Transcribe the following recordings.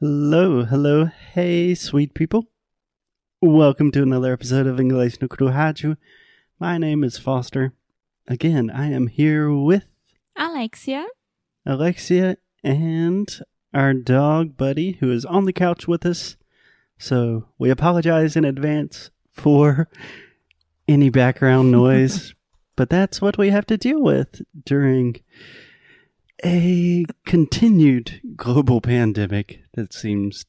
Hello, hello, hey, sweet people. Welcome to another episode of English no Kuruhaju. My name is Foster. Again, I am here with Alexia. Alexia and our dog Buddy, who is on the couch with us. So we apologize in advance for any background noise, but that's what we have to deal with during a continued global pandemic that seems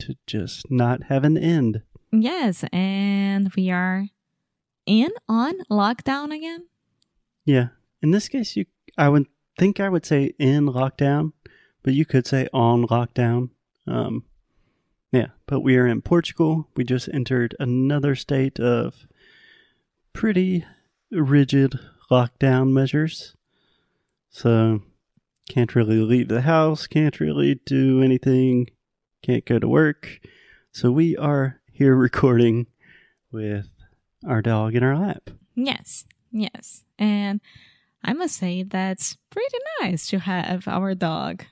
to just not have an end. Yes, and we are in on lockdown again. Yeah. In this case, you I would think I would say in lockdown, but you could say on lockdown. Um, yeah, but we are in Portugal. We just entered another state of pretty rigid lockdown measures. So, can't really leave the house, can't really do anything, can't go to work. So, we are here recording with our dog in our lap. Yes, yes. And I must say that's pretty nice to have our dog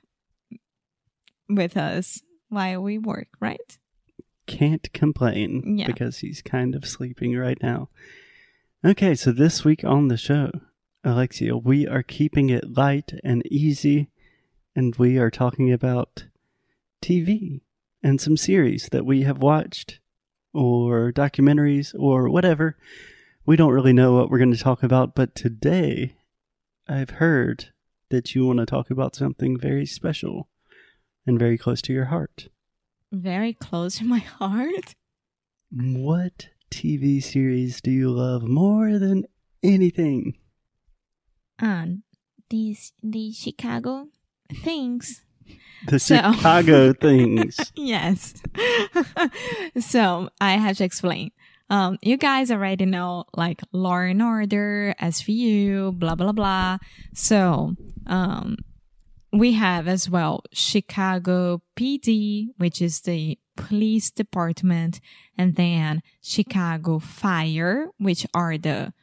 with us while we work, right? Can't complain Yeah. because he's kind of sleeping right now. Okay, so this week on the show, Alexia, we are keeping it light and easy, and we are talking about TV and some series that we have watched, or documentaries, or whatever. We don't really know what we're going to talk about, but today I've heard that you want to talk about something very special and very close to your heart. Very close to my heart. What TV series do you love more than anything? And these the Chicago things. The So- Chicago things. yes. so I have to explain. Um, you guys already know like Law and Order, SVU, blah blah blah. So um, we have as well Chicago PD, which is the police department, and then Chicago Fire, which are the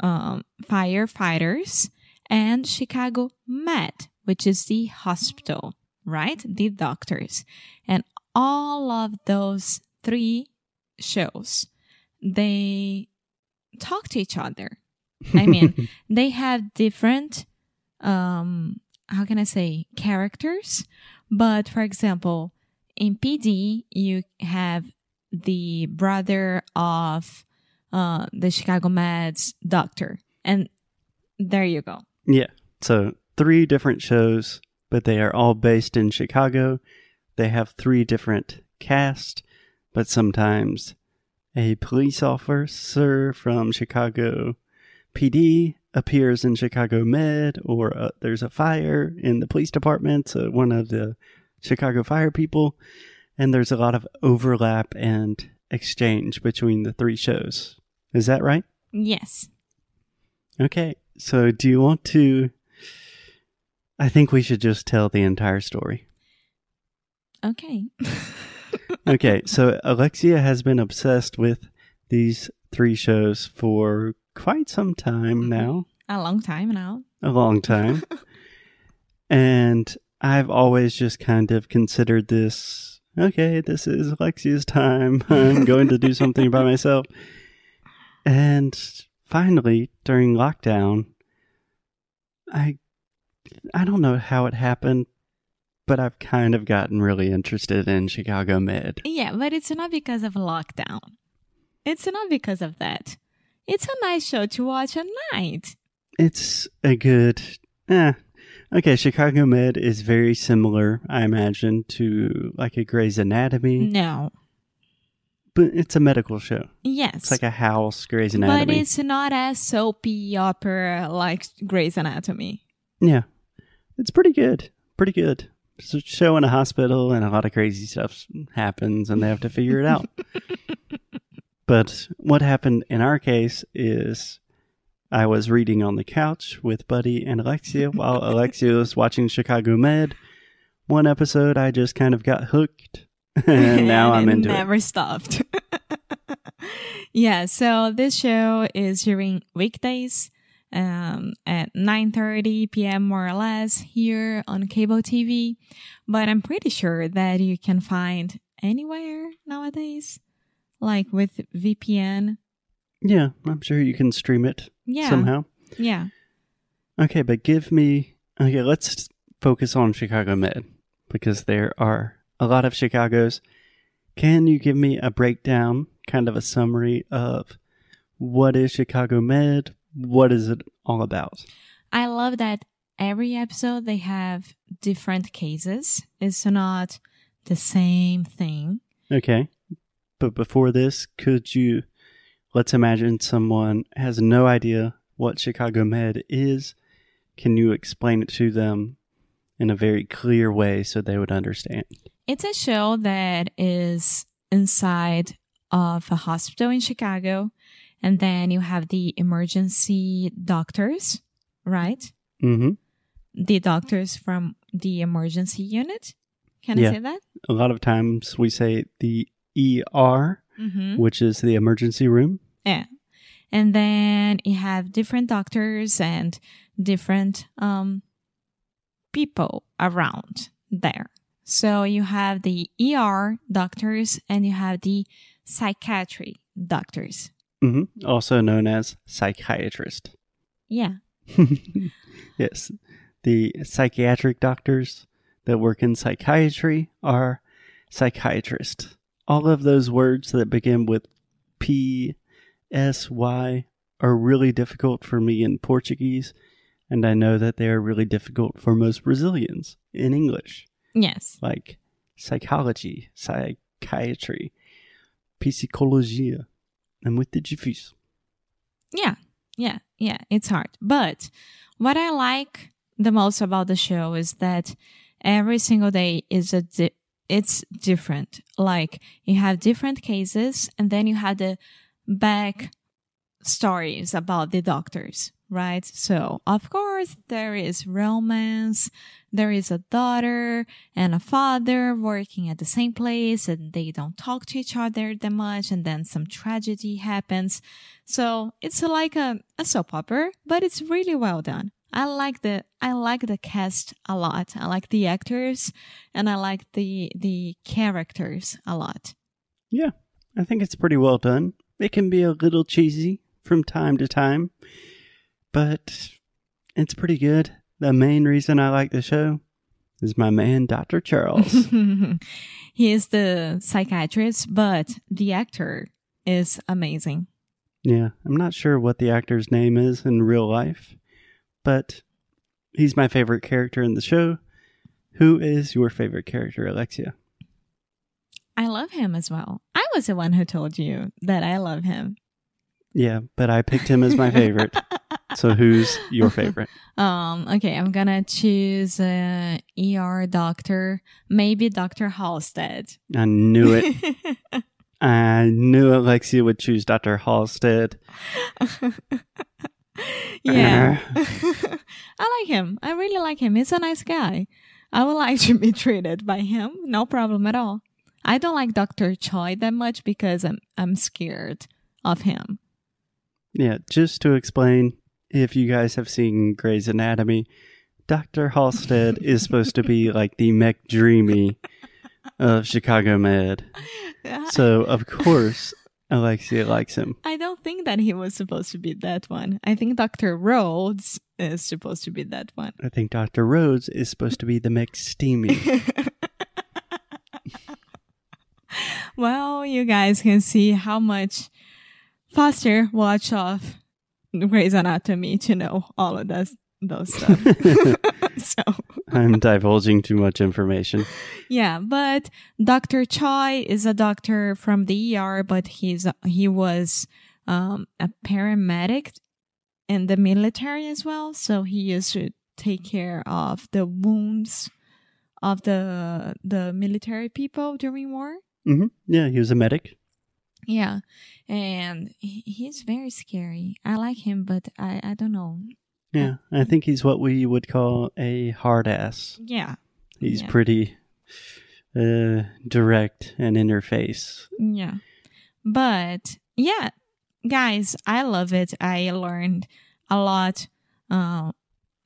um, firefighters, and Chicago Med, which is the hospital, right? The doctors. And all of those three shows, they talk to each other. I mean, they have different, um, how can I say, characters. But for example, in PD, you have the brother of uh, the Chicago Med's doctor. And there you go. Yeah. So, three different shows, but they are all based in Chicago. They have three different casts, but sometimes a police officer from Chicago PD appears in Chicago Med, or uh, there's a fire in the police department, so one of the Chicago fire people, and there's a lot of overlap and exchange between the three shows. Is that right? Yes. Okay, so do you want to? I think we should just tell the entire story. Okay. Okay, so Alexia has been obsessed with these three shows for quite some time mm-hmm. now, A long time now. a long time. and I've always just kind of considered this okay, this is Alexia's time. I'm going to do something by myself. And finally, during lockdown, I I don't know how it happened, but I've kind of gotten really interested in Chicago Med. Yeah, but it's not because of lockdown. It's not because of that. It's a nice show to watch at night. It's a good eh. Okay, Chicago Med is very similar, I imagine, to like a Grey's Anatomy, No. But it's a medical show. Yes. It's like a house Grey's Anatomy. but it's not as soapy opera like Grey's Anatomy. Yeah. It's pretty good. Pretty good. It's a show in a hospital and a lot of crazy stuff happens and they have to figure it out. but what happened in our case is I was reading on the couch with Buddy and Alexia while Alexia was watching Chicago Med. One episode I just kind of got hooked and now I'm it into it. never stopped. yeah, so this show is during weekdays um, at 9:30 p.m. more or less here on cable TV, but I'm pretty sure that you can find anywhere nowadays, like with VPN. Yeah, I'm sure you can stream it Yeah, somehow. yeah. Okay, but give me. Okay, let's focus on Chicago Med because there are a lot of Chicago's. Can you give me a breakdown, kind of a summary of what is Chicago Med? What is it all about? I love that every episode they have different cases. It's not the same thing. Okay, but before this, could you? Let's imagine someone has no idea what Chicago Med is. Can you explain it to them in a very clear way so they would understand? It's a show that is inside of a hospital in Chicago, and then you have the emergency doctors, right? Mm-hmm. The doctors from the emergency unit. Can Yeah. I say that? A lot of times we say the ER, Mm-hmm. which is the emergency room. Yeah. And then you have different doctors and different um, people around there. So you have the ER doctors and you have the psychiatry doctors. hmm Also known as psychiatrist. Yeah. yes. The psychiatric doctors that work in psychiatry are psychiatrists. All of those words that begin with P, S, Y are really difficult for me in Portuguese, and I know that they are really difficult for most Brazilians in English, Yes. like psychology, psychiatry, psychologia. and with the difícil. Yeah. Yeah. Yeah. It's hard. But what I like the most about the show is that every single day is a di- it's different. Like you have different cases and then you have the back stories about the doctors, right? So, of course, there is romance. There is a daughter and a father working at the same place and they don't talk to each other that much. And then some tragedy happens. So it's like a, a soap opera, but it's really well done. I like the I like the cast a lot. I like the actors and I like the the characters a lot. Yeah, I think it's pretty well done. It can be a little cheesy from time to time, but it's pretty good. The main reason I like the show is my man, Dr. Charles. he is the psychiatrist, but the actor is amazing. yeah, I'm not sure what the actor's name is in real life, but he's my favorite character in the show. Who is your favorite character, Alexia? I love him as well. I was the one who told you that I love him. Yeah, but I picked him as my favorite. so who's your favorite? Um, okay, I'm gonna choose a ER doctor, maybe Dr. Halstead. I knew it. I knew Alexia would choose Dr. Halstead. yeah. I like him. I really like him. He's a nice guy. I would like to be treated by him. No problem at all. I don't like Dr. Choi that much because I'm I'm scared of him. Yeah, just to explain, if you guys have seen Grey's Anatomy, Dr. Halstead is supposed to be like the McDreamy of Chicago Med. So, of course, Alexia likes him. I don't think that he was supposed to be that one. I think Dr. Rhodes is supposed to be that one. I think Dr. Rhodes is supposed to be the McSteamy. well, you guys can see how much Foster watch off Grey's Anatomy to know all of those those stuff. so I'm divulging too much information. yeah, but Dr. Choi is a doctor from the ER, but he's he was um, a paramedic in the military as well. So he used to take care of the wounds of the the military people during war. hmm Yeah, he was a medic. Yeah, and he's very scary. I like him, but I I don't know. Yeah, I think he's what we would call a hard ass. Yeah, He's Yeah. pretty uh, direct and in your face. yeah, but yeah, guys, I love it. I learned a lot uh,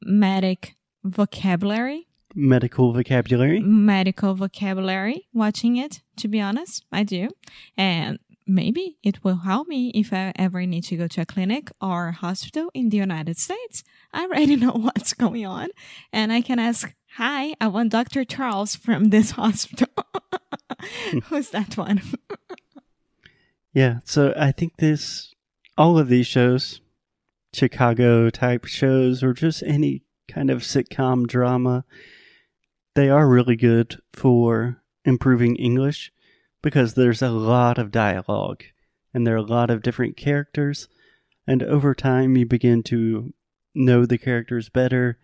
medic vocabulary, Medical vocabulary. medical vocabulary watching it, to be honest. I do. And maybe it will help me if I ever need to go to a clinic or hospital in the United States. I already know what's going on. And I can ask, Hi, I want Dr. Charles from this hospital. Who's that one? Yeah, so I think this, all of these shows, Chicago type shows, or just any kind of sitcom drama, they are really good for improving English because there's a lot of dialogue and there are a lot of different characters. And over time, you begin to know the characters better.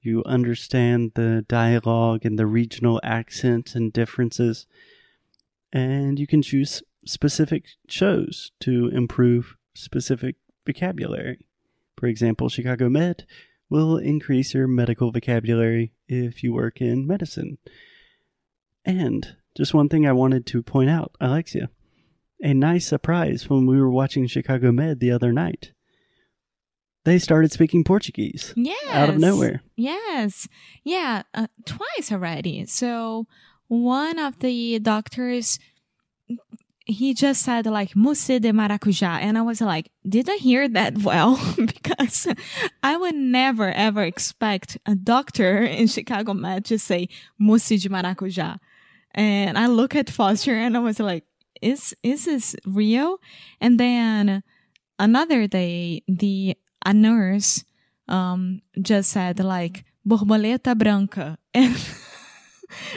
You understand the dialogue and the regional accents and differences. And you can choose specific shows to improve specific vocabulary. For example, Chicago Med will increase your medical vocabulary if you work in medicine. And just one thing I wanted to point out, Alexia, a nice surprise when we were watching Chicago Med the other night. They started speaking Portuguese Yes. out of nowhere. Yes. Yeah. Uh, twice already. So one of the doctors, he just said like mousse de maracujá. And I was like, did I hear that well? because I would never ever expect a doctor in Chicago Med to say mousse de maracujá. And I look at Foster and I was like, is, is this real? And then another day, the, a nurse, um, just said like borboleta branca and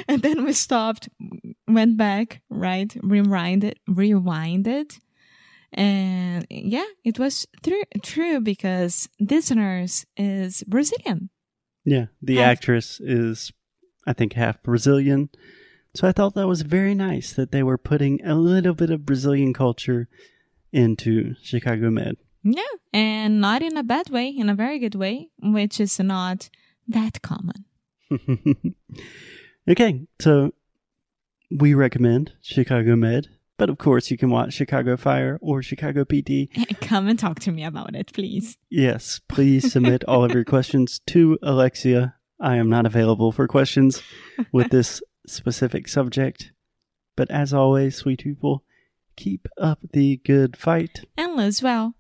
and then we stopped went back right rewinded rewinded and yeah it was true true because this nurse is brazilian Yeah, the Half- actress is, I think, half Brazilian. So I thought that was very nice that they were putting a little bit of Brazilian culture into Chicago Med. yeah and not in a bad way in a very good way which is not that common okay, so we recommend Chicago Med, but of course you can watch Chicago Fire or Chicago PD. come and talk to me about it please Yes, please submit all of your questions to Alexia. I am not available for questions with this specific subject. But as always, sweet people, keep up the good fight. and live well